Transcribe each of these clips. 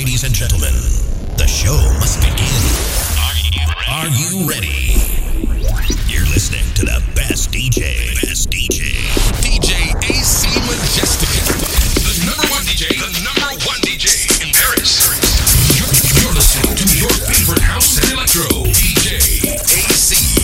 Ladies and gentlemen, the show must begin. Are you ready? You're listening to the best DJ. Best DJ. DJ AC Majestic. The number one DJ. The number one DJ in Paris. You're, you're listening to your favorite house and electro. DJ AC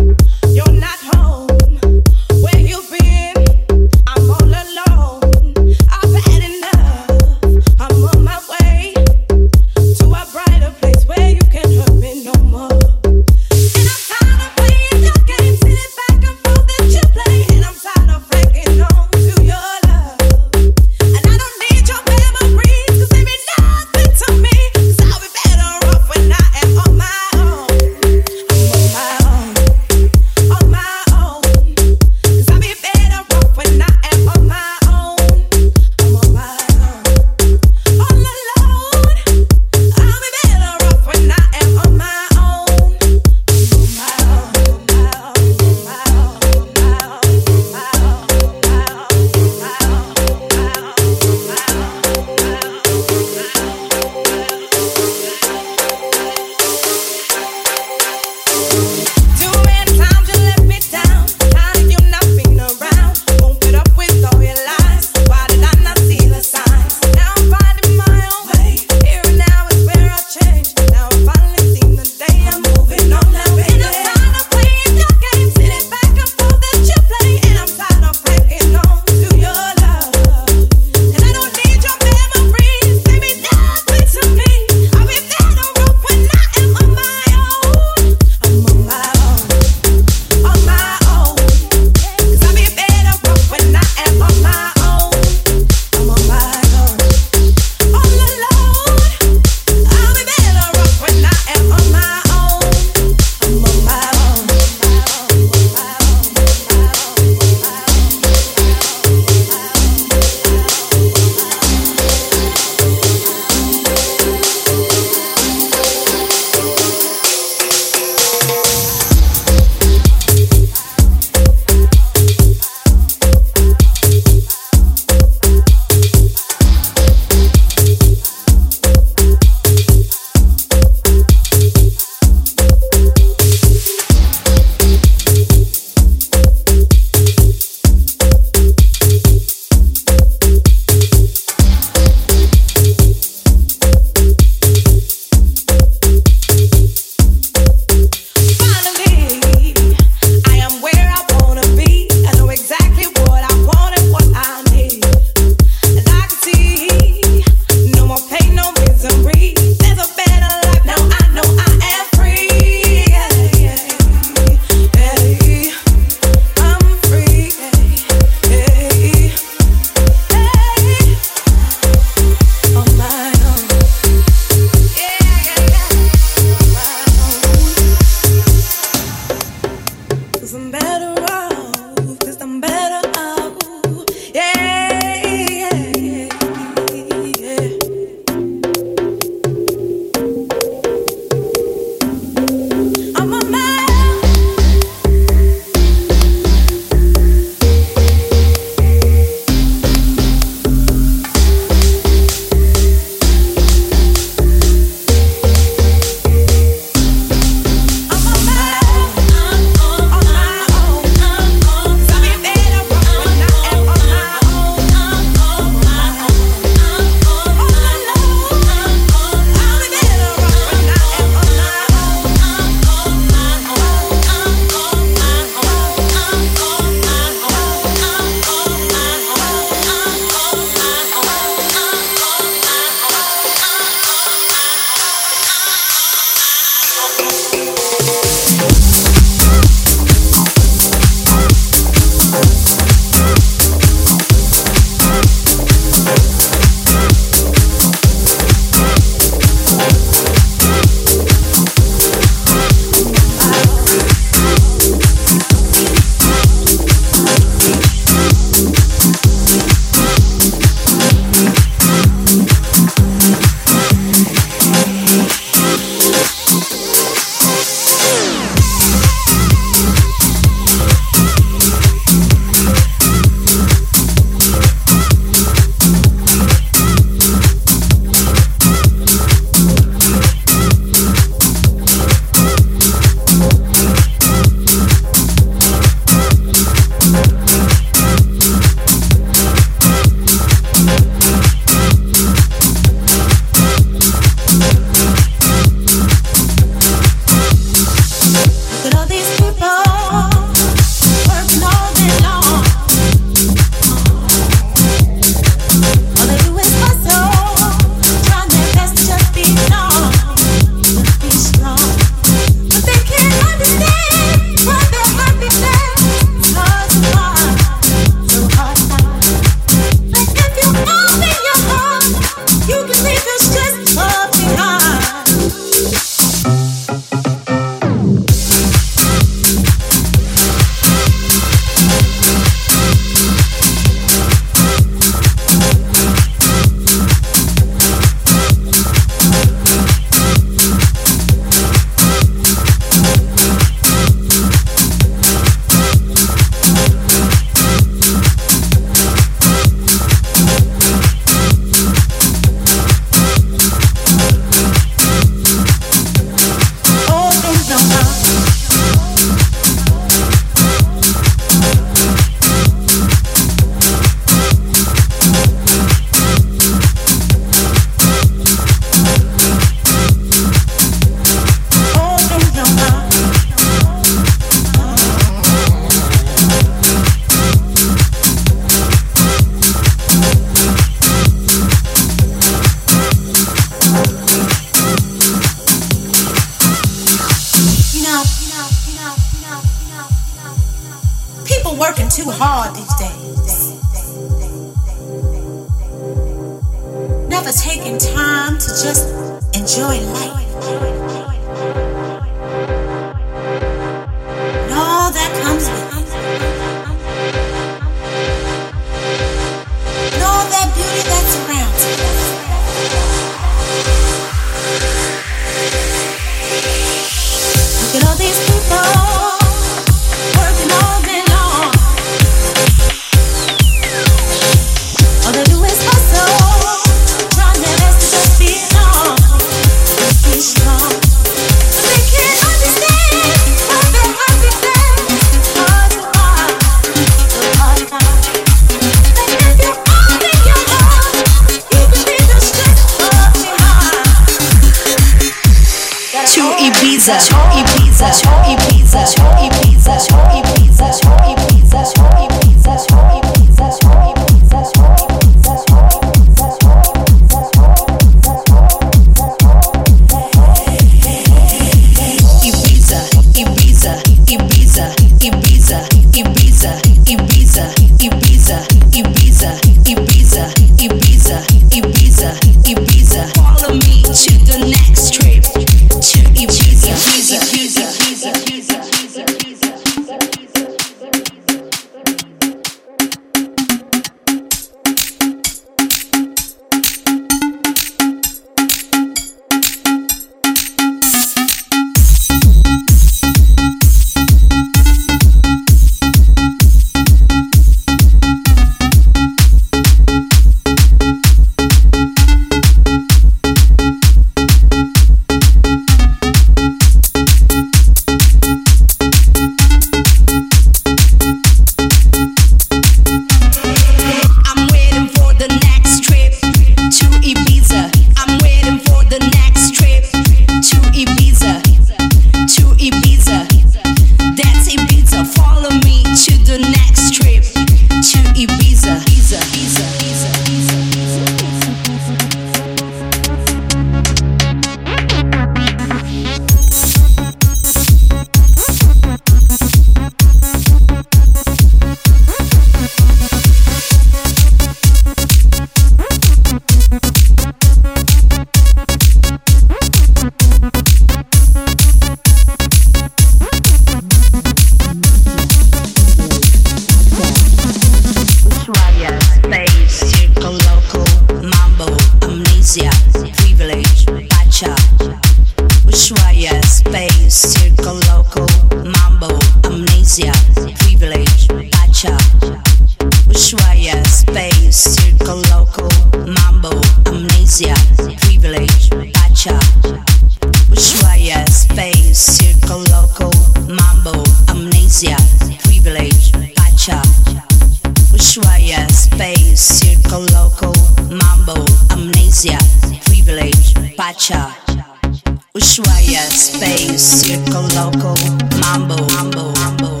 Ushuaia, space, circle, loco, mambo, mambo, mambo.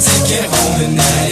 Take it home tonight.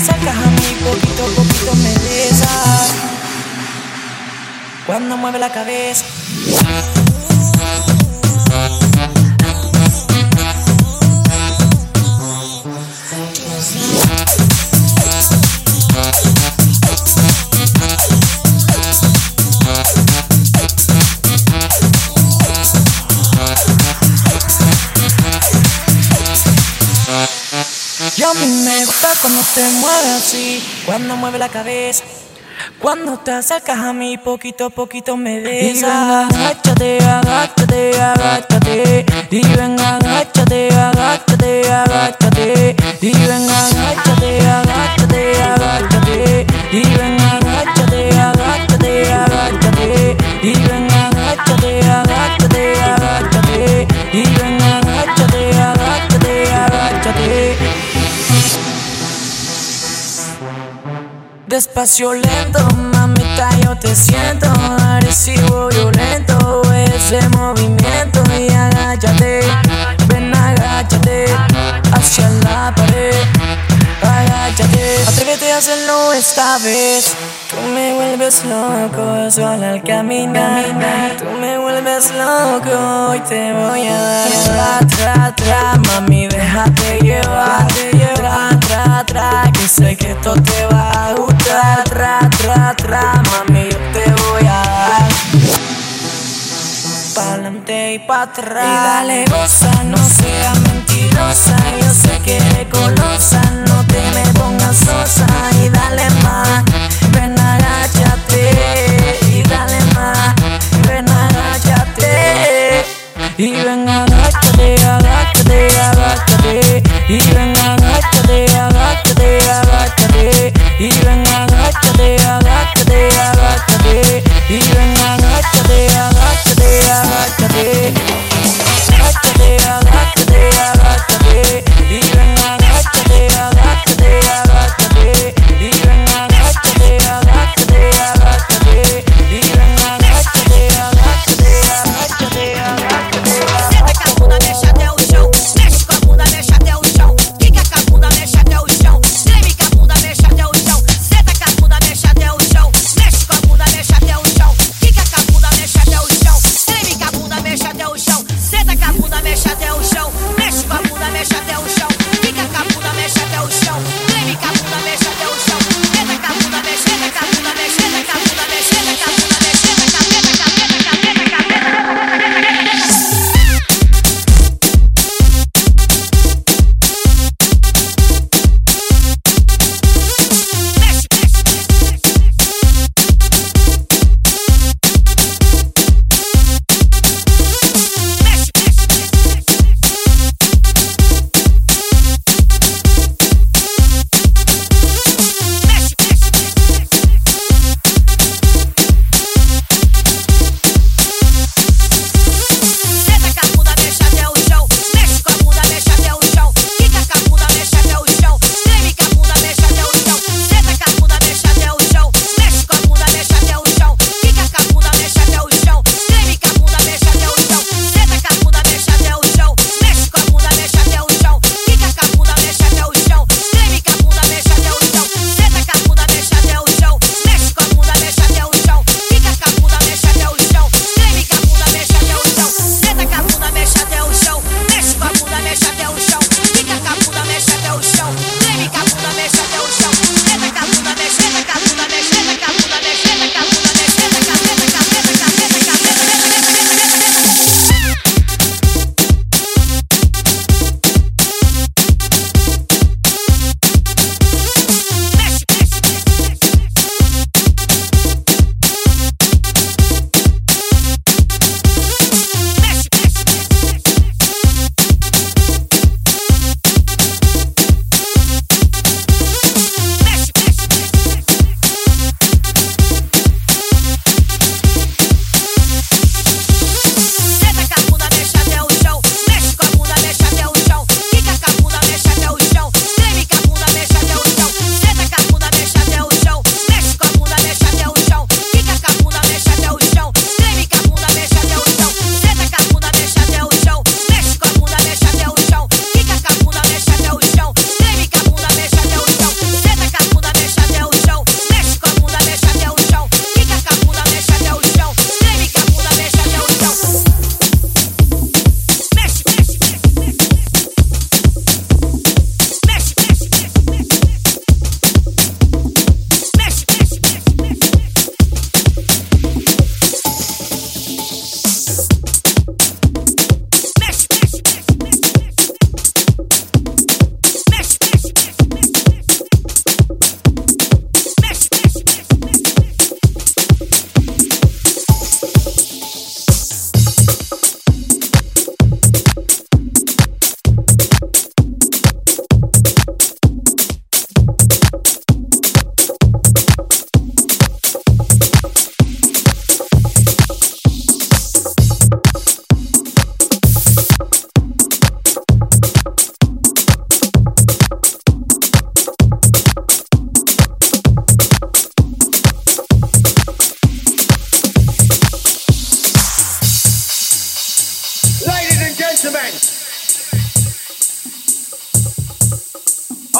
Acercas a mí, poquito a poquito me besas. Cuando mueve la cabeza. Gusta cuando te mueves así, cuando mueve la cabeza. Cuando te acercas a mí, poquito a poquito me besas. Y agáchate, agáchate, agáchate. Y ven, agáchate, agáchate, agáchate. Y ven, agáchate, agáchate, Despacio lento, mamita, yo te siento. Agresivo, violento ese movimiento. Y agáchate, ven agáchate hacia la pared, agáchate, atrévete a hacerlo esta vez. Tú me vuelves loco solo al caminar, tú me vuelves loco y te voy a dar tra, tra, tra, mami, déjate llevar, tra, tra, tra, que sé que esto te va a gustar, tra, tra, tra, mami, yo te voy a dar pa'lante y pa' atrás. Y dale goza, no seas mentirosa. Yo sé que eres golosa, sosa. Y dale más, ven agáchate. Y dale más, ven agáchate. Y ven agáchate, agáchate, agáchate. Y ven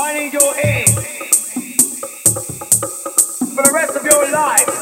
I need your aid for the rest of your life.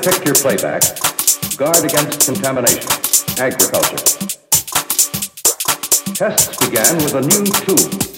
After picture playback, guard against contamination, agriculture. Tests began with a new tube.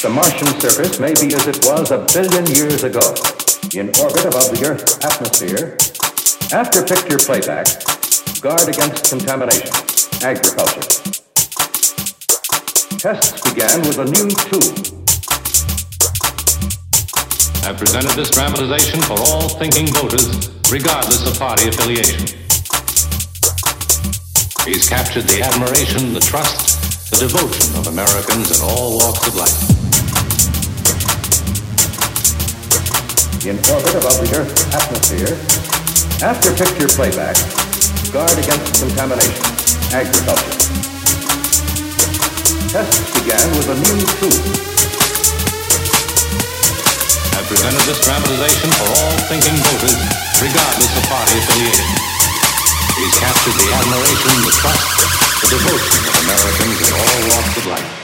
The Martian surface may be as it was a billion years ago, in orbit above the Earth's atmosphere. After picture playback, guard against contamination, agriculture. Tests began with a new tube. I've presented this dramatization for all thinking voters, regardless of party affiliation. He's captured the admiration, the trust, the devotion of Americans in all walks of life. In orbit above the Earth's atmosphere. After picture playback, guard against contamination, agriculture. Tests began with a new tube. I presented this dramatization for all thinking voters, regardless of party affiliation. He's captured the admiration, the trust, the devotion of Americans in all walks of life.